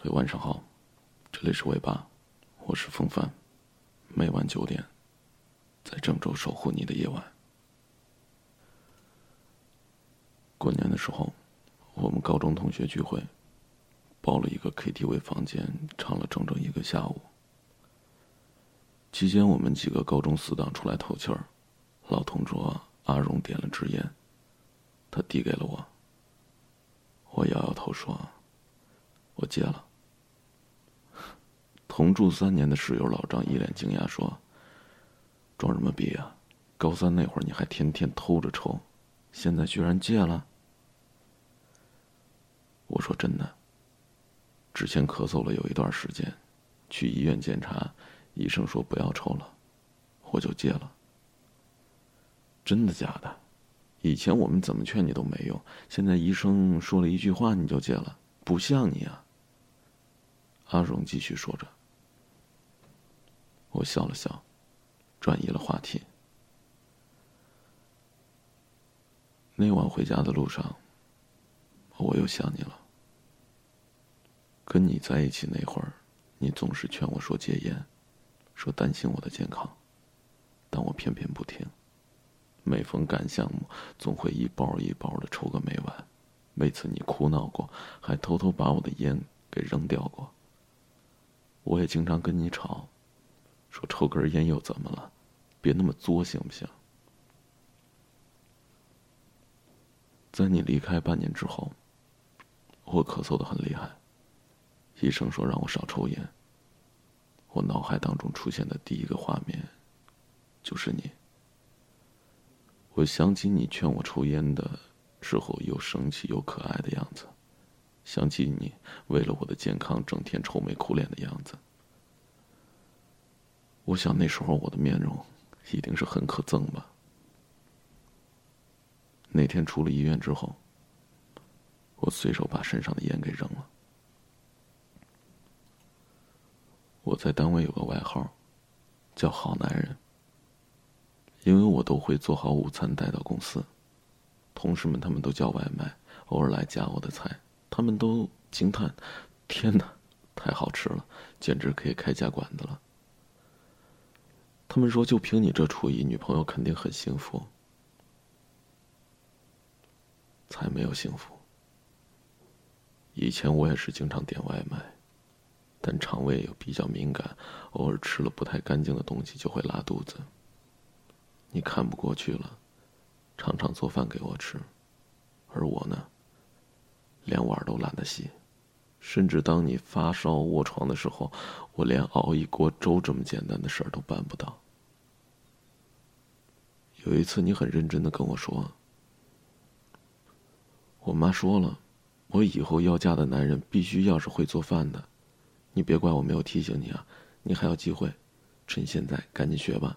嘿，晚上好，这里是尾巴，我是风帆，每晚九点，在郑州守护你的夜晚。过年的时候，我们高中同学聚会，包了一个 KTV 房间，唱了整整一个下午。期间，我们几个高中死党出来透气儿，老同桌阿荣点了支烟，他递给了我，我摇摇头说：“我戒了。”同住三年的室友老张一脸惊讶说：“装什么逼啊？高三那会儿你还天天偷着抽，现在居然戒了？”我说：“真的。之前咳嗽了有一段时间，去医院检查，医生说不要抽了，我就戒了。真的假的？以前我们怎么劝你都没用，现在医生说了一句话你就戒了，不像你啊。”阿荣继续说着。我笑了笑，转移了话题。那晚回家的路上，我又想你了。跟你在一起那会儿，你总是劝我说戒烟，说担心我的健康，但我偏偏不听。每逢赶项目，总会一包一包的抽个没完。每次你哭闹过，还偷偷把我的烟给扔掉过。我也经常跟你吵。说抽根烟又怎么了？别那么作行不行？在你离开半年之后，我咳嗽的很厉害。医生说让我少抽烟。我脑海当中出现的第一个画面，就是你。我想起你劝我抽烟的时候又生气又可爱的样子，想起你为了我的健康整天愁眉苦脸的样子。我想那时候我的面容一定是很可憎吧。那天出了医院之后，我随手把身上的烟给扔了。我在单位有个外号，叫“好男人”，因为我都会做好午餐带到公司，同事们他们都叫外卖，偶尔来夹我的菜，他们都惊叹：“天哪，太好吃了，简直可以开家馆子了。”他们说：“就凭你这厨艺，女朋友肯定很幸福。”才没有幸福。以前我也是经常点外卖，但肠胃又比较敏感，偶尔吃了不太干净的东西就会拉肚子。你看不过去了，常常做饭给我吃，而我呢，连碗都懒得洗，甚至当你发烧卧床的时候，我连熬一锅粥这么简单的事儿都办不到。有一次，你很认真的跟我说：“我妈说了，我以后要嫁的男人必须要是会做饭的。你别怪我没有提醒你啊，你还有机会，趁现在赶紧学吧。”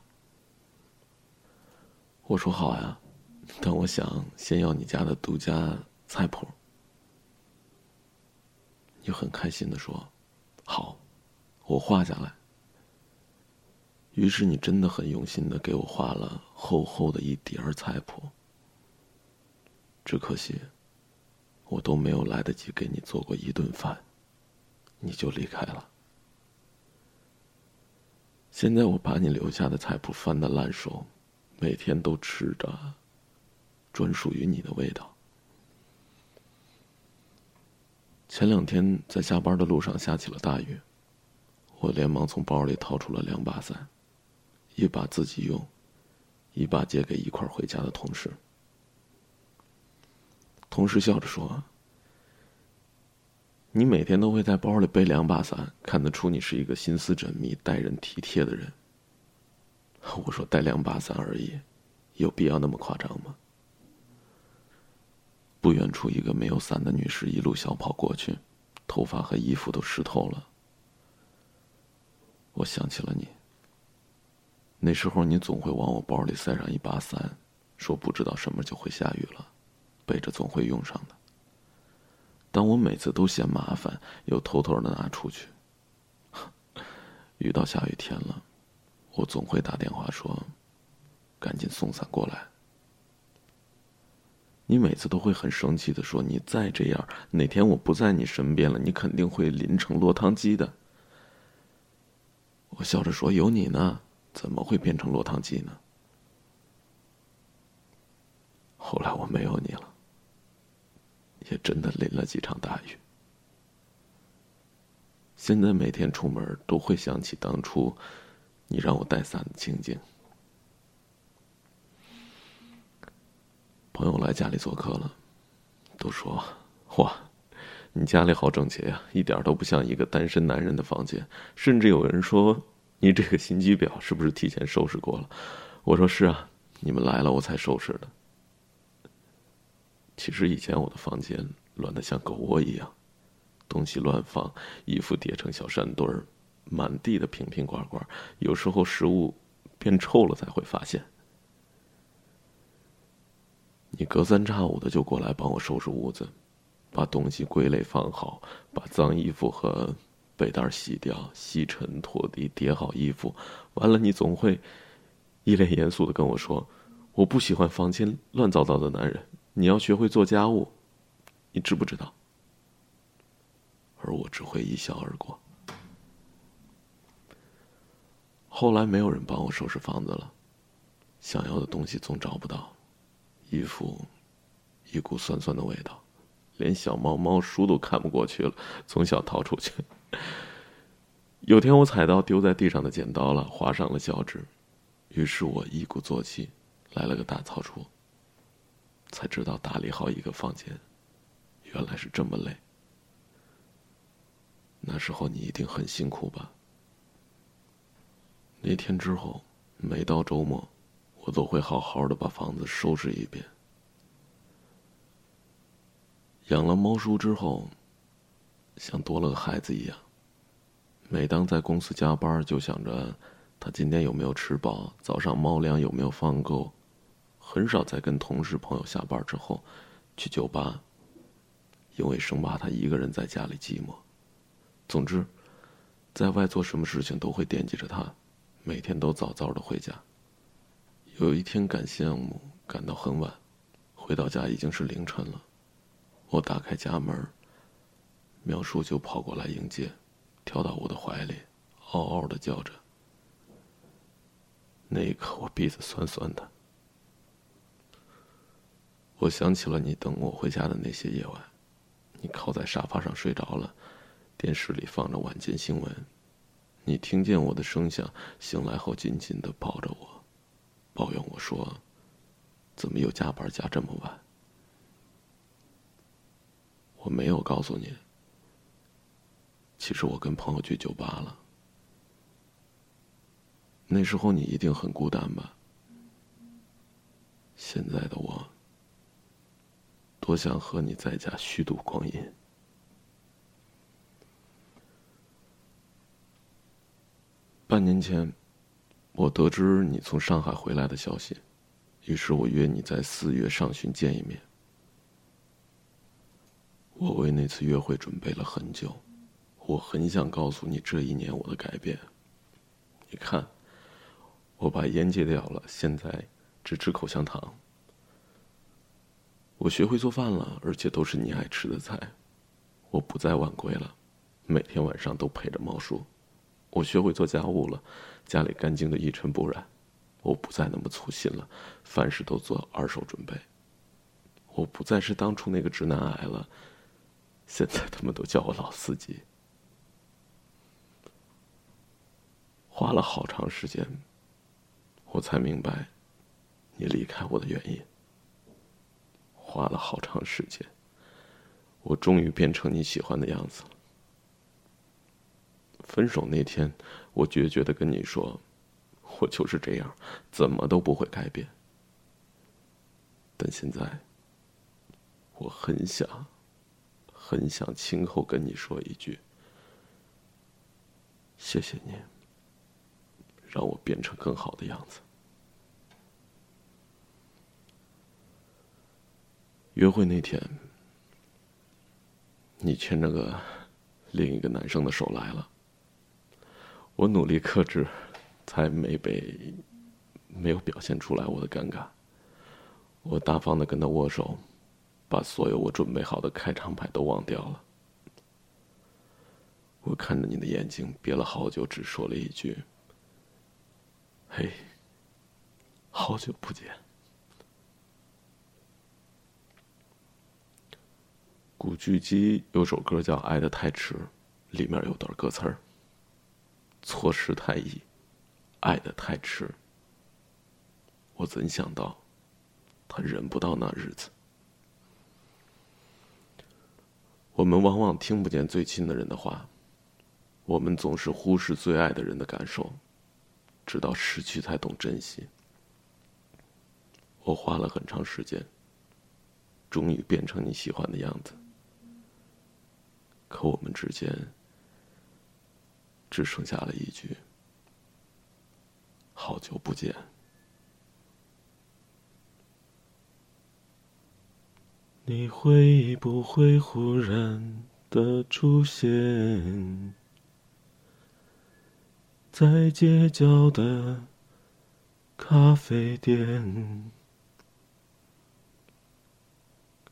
我说：“好呀，但我想先要你家的独家菜谱。”你很开心的说：“好，我画下来。”于是你真的很用心的给我画了厚厚的一叠菜谱，只可惜，我都没有来得及给你做过一顿饭，你就离开了。现在我把你留下的菜谱翻的烂熟，每天都吃着专属于你的味道。前两天在下班的路上下起了大雨，我连忙从包里掏出了两把伞。一把自己用，一把借给一块回家的同事。同事笑着说：“你每天都会在包里背两把伞，看得出你是一个心思缜密、待人体贴的人。”我说：“带两把伞而已，有必要那么夸张吗？”出，一个没有伞的女士一路小跑过去，头发和衣服都湿透了。我想起了你。那时候你总会往我包里塞上一把伞，说不知道什么就会下雨了，背着总会用上的。但我每次都嫌麻烦，又偷偷的拿出去。遇到下雨天了，我总会打电话说：“赶紧送伞过来。”你每次都会很生气的说：“你再这样，哪天我不在你身边了，你肯定会淋成落汤鸡的。”我笑着说：“有你呢，怎么会变成落汤鸡呢？”后来我没有你了，也真的淋了几场大雨。现在每天出门都会想起当初你让我带伞的情景。朋友来家里做客了，都说：“哇，你家里好整洁呀，一点都不像一个单身男人的房间。”甚至有人说：“你这个心机婊是不是提前收拾过了？”我说：“是啊，你们来了我才收拾的。”其实以前我的房间乱的像狗窝一样，东西乱放，衣服叠成小山堆儿，满地的瓶瓶罐罐，有时候食物变臭了才会发现。你隔三差五的就过来帮我收拾屋子，把东西归类放好，把脏衣服和被单洗掉，吸尘拖地，叠好衣服。完了，你总会一脸严肃的跟我说：“我不喜欢房间乱糟糟的男人，你要学会做家务，你知不知道？”而我只会一笑而过。后来没有人帮我收拾房子了，想要的东西总找不到。衣服，一股酸酸的味道，连小猫猫叔都看不过去了，从小逃出去。有天我踩到丢在地上的剪刀了，划伤了脚趾，于是我一鼓作气，来了个大扫除。才知道打理好一个房间，原来是这么累。那时候你一定很辛苦吧？那天之后，每到周末。我都会好好的把房子收拾一遍。养了猫叔之后，像多了个孩子一样。每当在公司加班，就想着他今天有没有吃饱，早上猫粮有没有放够。很少再跟同事朋友下班之后去酒吧，因为生怕他一个人在家里寂寞。总之，在外做什么事情都会惦记着他，每天都早早的回家。有一天赶项目赶到很晚，回到家已经是凌晨了。我打开家门，苗叔就跑过来迎接，跳到我的怀里，嗷嗷的叫着。那一刻我鼻子酸酸的。我想起了你等我回家的那些夜晚，你靠在沙发上睡着了，电视里放着晚间新闻，你听见我的声响，醒来后紧紧的抱着我。说：“怎么又加班加这么晚？”我没有告诉你，其实我跟朋友去酒吧了。那时候你一定很孤单吧？现在的我，多想和你在家虚度光阴。半年前。我得知你从上海回来的消息，于是我约你在四月上旬见一面。我为那次约会准备了很久，我很想告诉你这一年我的改变。你看，我把烟戒掉了，现在只吃口香糖。我学会做饭了，而且都是你爱吃的菜。我不再晚归了，每天晚上都陪着猫叔。我学会做家务了，家里干净的一尘不染。我不再那么粗心了，凡事都做二手准备。我不再是当初那个直男癌了，现在他们都叫我老司机。花了好长时间，我才明白你离开我的原因。花了好长时间，我终于变成你喜欢的样子了。分手那天，我决绝的跟你说：“我就是这样，怎么都不会改变。”但现在，我很想，很想亲口跟你说一句：“谢谢你，让我变成更好的样子。”约会那天，你牵着个另一个男生的手来了。我努力克制，才没被没有表现出来我的尴尬。我大方的跟他握手，把所有我准备好的开场白都忘掉了。我看着你的眼睛，憋了好久，只说了一句：“嘿，好久不见。”古巨基有首歌叫《爱的太迟》，里面有段歌词儿：“错失太易，爱的太迟。”我怎想到，他忍不到那日子。我们往往听不见最亲的人的话，我们总是忽视最爱的人的感受，直到失去才懂珍惜。我花了很长时间，终于变成你喜欢的样子。可我们之间只剩下了一句“好久不见”。你会不会忽然的出现在街角的咖啡店，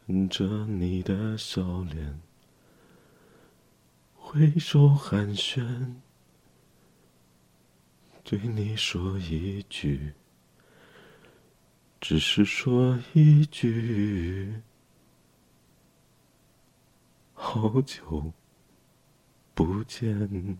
看着你的笑脸？挥手寒暄，对你说一句，只是说一句，好久不见。